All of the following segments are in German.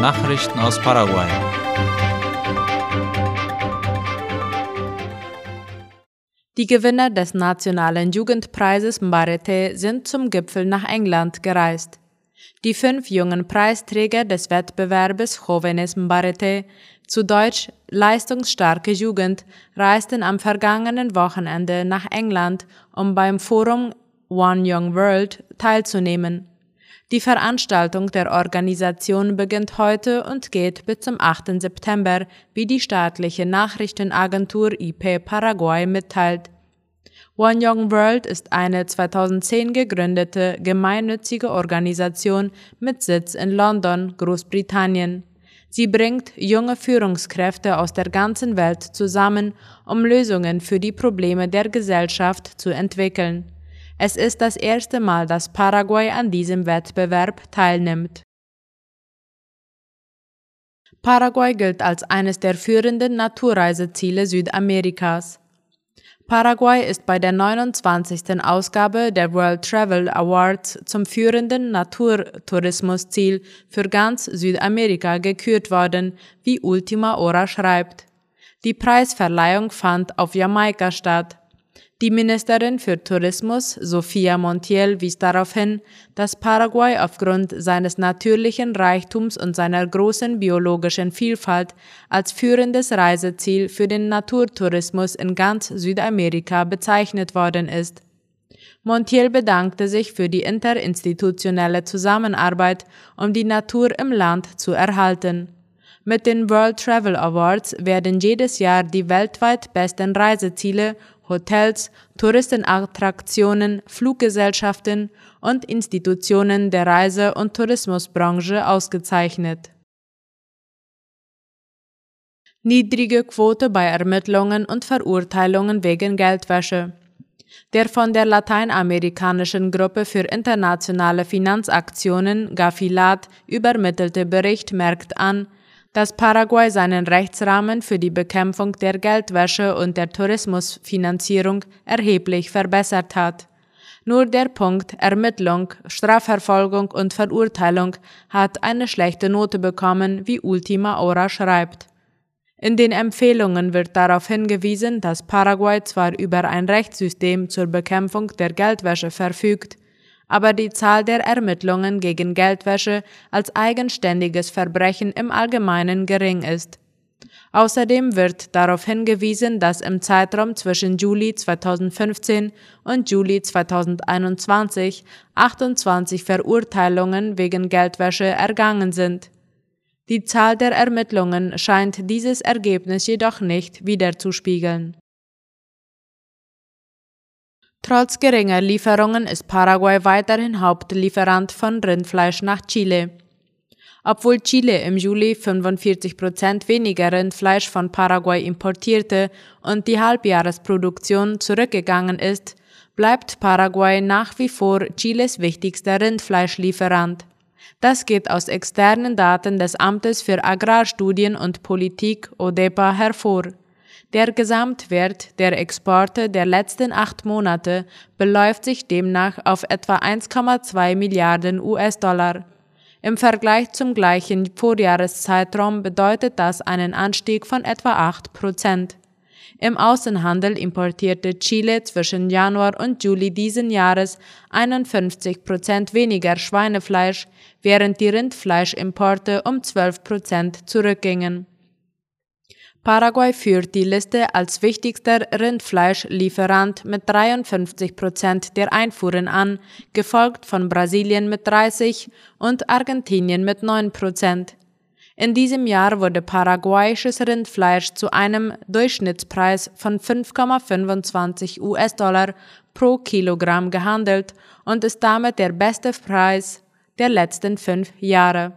Nachrichten aus Paraguay. Die Gewinner des Nationalen Jugendpreises Mbarete sind zum Gipfel nach England gereist. Die fünf jungen Preisträger des Wettbewerbes Jóvenes Mbarete, zu Deutsch leistungsstarke Jugend, reisten am vergangenen Wochenende nach England, um beim Forum One Young World teilzunehmen. Die Veranstaltung der Organisation beginnt heute und geht bis zum 8. September, wie die staatliche Nachrichtenagentur IP Paraguay mitteilt. One Young World ist eine 2010 gegründete gemeinnützige Organisation mit Sitz in London, Großbritannien. Sie bringt junge Führungskräfte aus der ganzen Welt zusammen, um Lösungen für die Probleme der Gesellschaft zu entwickeln. Es ist das erste Mal, dass Paraguay an diesem Wettbewerb teilnimmt. Paraguay gilt als eines der führenden Naturreiseziele Südamerikas. Paraguay ist bei der 29. Ausgabe der World Travel Awards zum führenden Naturtourismusziel für ganz Südamerika gekürt worden, wie Ultima Hora schreibt. Die Preisverleihung fand auf Jamaika statt. Die Ministerin für Tourismus, Sofia Montiel, wies darauf hin, dass Paraguay aufgrund seines natürlichen Reichtums und seiner großen biologischen Vielfalt als führendes Reiseziel für den Naturtourismus in ganz Südamerika bezeichnet worden ist. Montiel bedankte sich für die interinstitutionelle Zusammenarbeit, um die Natur im Land zu erhalten. Mit den World Travel Awards werden jedes Jahr die weltweit besten Reiseziele Hotels, Touristenattraktionen, Fluggesellschaften und Institutionen der Reise- und Tourismusbranche ausgezeichnet. Niedrige Quote bei Ermittlungen und Verurteilungen wegen Geldwäsche. Der von der lateinamerikanischen Gruppe für internationale Finanzaktionen Gafilat übermittelte Bericht merkt an, dass Paraguay seinen Rechtsrahmen für die Bekämpfung der Geldwäsche und der Tourismusfinanzierung erheblich verbessert hat. Nur der Punkt Ermittlung, Strafverfolgung und Verurteilung hat eine schlechte Note bekommen, wie Ultima Hora schreibt. In den Empfehlungen wird darauf hingewiesen, dass Paraguay zwar über ein Rechtssystem zur Bekämpfung der Geldwäsche verfügt, aber die Zahl der Ermittlungen gegen Geldwäsche als eigenständiges Verbrechen im Allgemeinen gering ist. Außerdem wird darauf hingewiesen, dass im Zeitraum zwischen Juli 2015 und Juli 2021 28 Verurteilungen wegen Geldwäsche ergangen sind. Die Zahl der Ermittlungen scheint dieses Ergebnis jedoch nicht wiederzuspiegeln. Trotz geringer Lieferungen ist Paraguay weiterhin Hauptlieferant von Rindfleisch nach Chile. Obwohl Chile im Juli 45 Prozent weniger Rindfleisch von Paraguay importierte und die Halbjahresproduktion zurückgegangen ist, bleibt Paraguay nach wie vor Chiles wichtigster Rindfleischlieferant. Das geht aus externen Daten des Amtes für Agrarstudien und Politik ODEPA hervor. Der Gesamtwert der Exporte der letzten acht Monate beläuft sich demnach auf etwa 1,2 Milliarden US-Dollar. Im Vergleich zum gleichen Vorjahreszeitraum bedeutet das einen Anstieg von etwa 8 Prozent. Im Außenhandel importierte Chile zwischen Januar und Juli diesen Jahres 51 Prozent weniger Schweinefleisch, während die Rindfleischimporte um 12 Prozent zurückgingen. Paraguay führt die Liste als wichtigster Rindfleischlieferant mit 53 Prozent der Einfuhren an, gefolgt von Brasilien mit 30 und Argentinien mit 9 Prozent. In diesem Jahr wurde paraguayisches Rindfleisch zu einem Durchschnittspreis von 5,25 US-Dollar pro Kilogramm gehandelt und ist damit der beste Preis der letzten fünf Jahre.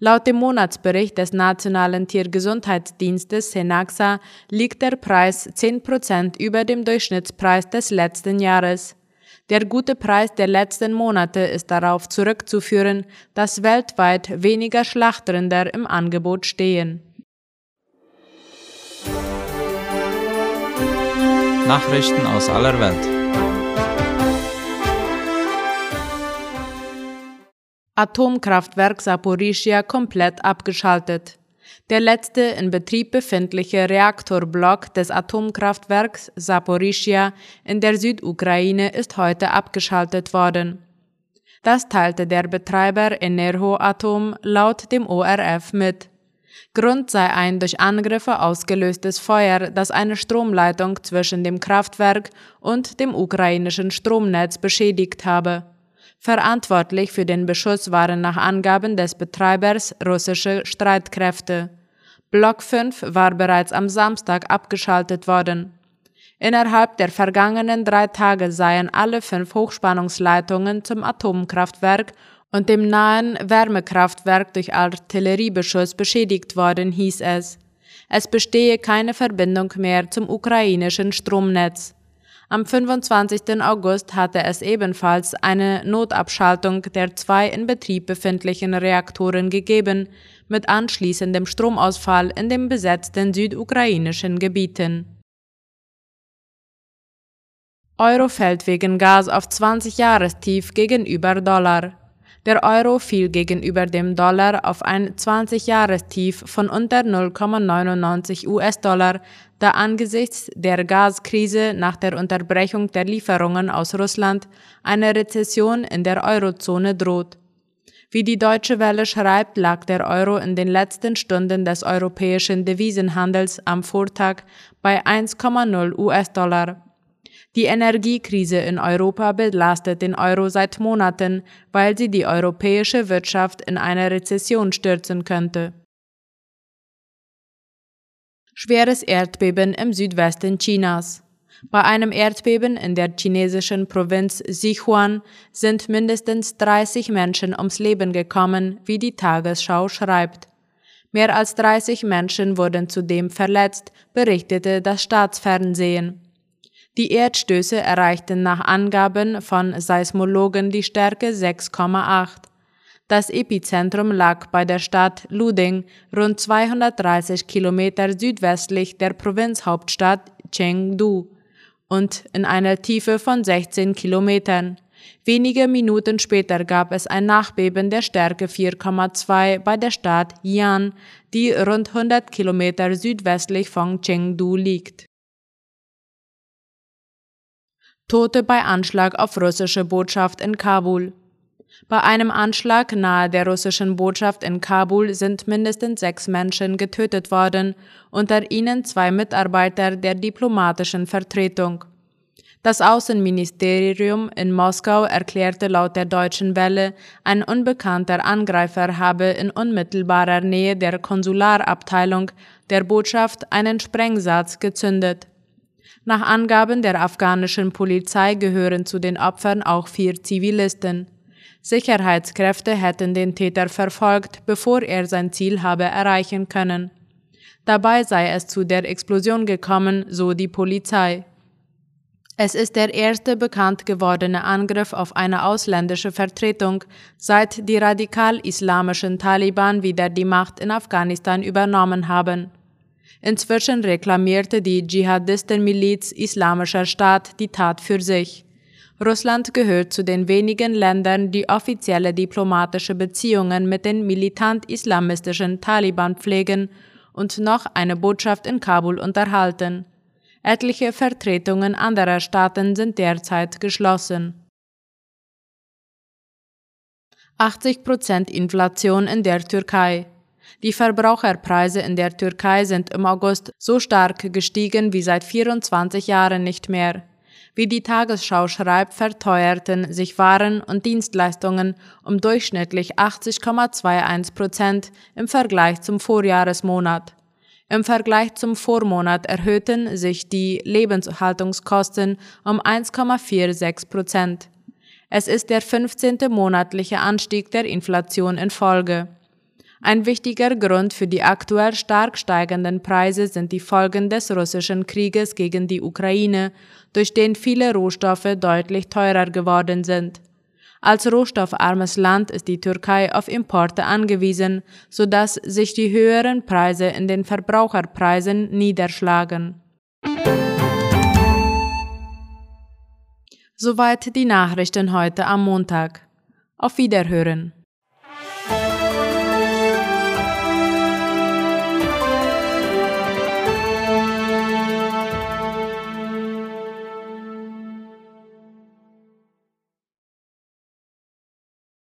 Laut dem Monatsbericht des Nationalen Tiergesundheitsdienstes Senaxa liegt der Preis 10 Prozent über dem Durchschnittspreis des letzten Jahres. Der gute Preis der letzten Monate ist darauf zurückzuführen, dass weltweit weniger Schlachtrinder im Angebot stehen. Nachrichten aus aller Welt. Atomkraftwerk Saporischia komplett abgeschaltet. Der letzte in Betrieb befindliche Reaktorblock des Atomkraftwerks Saporischia in der Südukraine ist heute abgeschaltet worden. Das teilte der Betreiber Enerhoatom laut dem ORF mit. Grund sei ein durch Angriffe ausgelöstes Feuer, das eine Stromleitung zwischen dem Kraftwerk und dem ukrainischen Stromnetz beschädigt habe. Verantwortlich für den Beschuss waren nach Angaben des Betreibers russische Streitkräfte. Block 5 war bereits am Samstag abgeschaltet worden. Innerhalb der vergangenen drei Tage seien alle fünf Hochspannungsleitungen zum Atomkraftwerk und dem nahen Wärmekraftwerk durch Artilleriebeschuss beschädigt worden, hieß es. Es bestehe keine Verbindung mehr zum ukrainischen Stromnetz. Am 25. August hatte es ebenfalls eine Notabschaltung der zwei in Betrieb befindlichen Reaktoren gegeben, mit anschließendem Stromausfall in den besetzten südukrainischen Gebieten. Euro fällt wegen Gas auf 20 Jahrestief gegenüber Dollar. Der Euro fiel gegenüber dem Dollar auf ein 20-Jahrestief von unter 0,99 US-Dollar, da angesichts der Gaskrise nach der Unterbrechung der Lieferungen aus Russland eine Rezession in der Eurozone droht. Wie die Deutsche Welle schreibt, lag der Euro in den letzten Stunden des europäischen Devisenhandels am Vortag bei 1,0 US-Dollar. Die Energiekrise in Europa belastet den Euro seit Monaten, weil sie die europäische Wirtschaft in eine Rezession stürzen könnte. Schweres Erdbeben im Südwesten Chinas. Bei einem Erdbeben in der chinesischen Provinz Sichuan sind mindestens 30 Menschen ums Leben gekommen, wie die Tagesschau schreibt. Mehr als 30 Menschen wurden zudem verletzt, berichtete das Staatsfernsehen. Die Erdstöße erreichten nach Angaben von Seismologen die Stärke 6,8. Das Epizentrum lag bei der Stadt Luding, rund 230 Kilometer südwestlich der Provinzhauptstadt Chengdu und in einer Tiefe von 16 Kilometern. Wenige Minuten später gab es ein Nachbeben der Stärke 4,2 bei der Stadt Yan, die rund 100 Kilometer südwestlich von Chengdu liegt. Tote bei Anschlag auf russische Botschaft in Kabul. Bei einem Anschlag nahe der russischen Botschaft in Kabul sind mindestens sechs Menschen getötet worden, unter ihnen zwei Mitarbeiter der diplomatischen Vertretung. Das Außenministerium in Moskau erklärte laut der deutschen Welle, ein unbekannter Angreifer habe in unmittelbarer Nähe der Konsularabteilung der Botschaft einen Sprengsatz gezündet. Nach Angaben der afghanischen Polizei gehören zu den Opfern auch vier Zivilisten. Sicherheitskräfte hätten den Täter verfolgt, bevor er sein Ziel habe erreichen können. Dabei sei es zu der Explosion gekommen, so die Polizei. Es ist der erste bekannt gewordene Angriff auf eine ausländische Vertretung, seit die radikal-islamischen Taliban wieder die Macht in Afghanistan übernommen haben. Inzwischen reklamierte die Dschihadistenmiliz Islamischer Staat die Tat für sich. Russland gehört zu den wenigen Ländern, die offizielle diplomatische Beziehungen mit den militant-islamistischen Taliban pflegen und noch eine Botschaft in Kabul unterhalten. Etliche Vertretungen anderer Staaten sind derzeit geschlossen. 80% Inflation in der Türkei. Die Verbraucherpreise in der Türkei sind im August so stark gestiegen wie seit 24 Jahren nicht mehr. Wie die Tagesschau schreibt, verteuerten sich Waren und Dienstleistungen um durchschnittlich 80,21 Prozent im Vergleich zum Vorjahresmonat. Im Vergleich zum Vormonat erhöhten sich die Lebenshaltungskosten um 1,46 Prozent. Es ist der 15. monatliche Anstieg der Inflation in Folge. Ein wichtiger Grund für die aktuell stark steigenden Preise sind die Folgen des russischen Krieges gegen die Ukraine, durch den viele Rohstoffe deutlich teurer geworden sind. Als rohstoffarmes Land ist die Türkei auf Importe angewiesen, sodass sich die höheren Preise in den Verbraucherpreisen niederschlagen. Soweit die Nachrichten heute am Montag. Auf Wiederhören.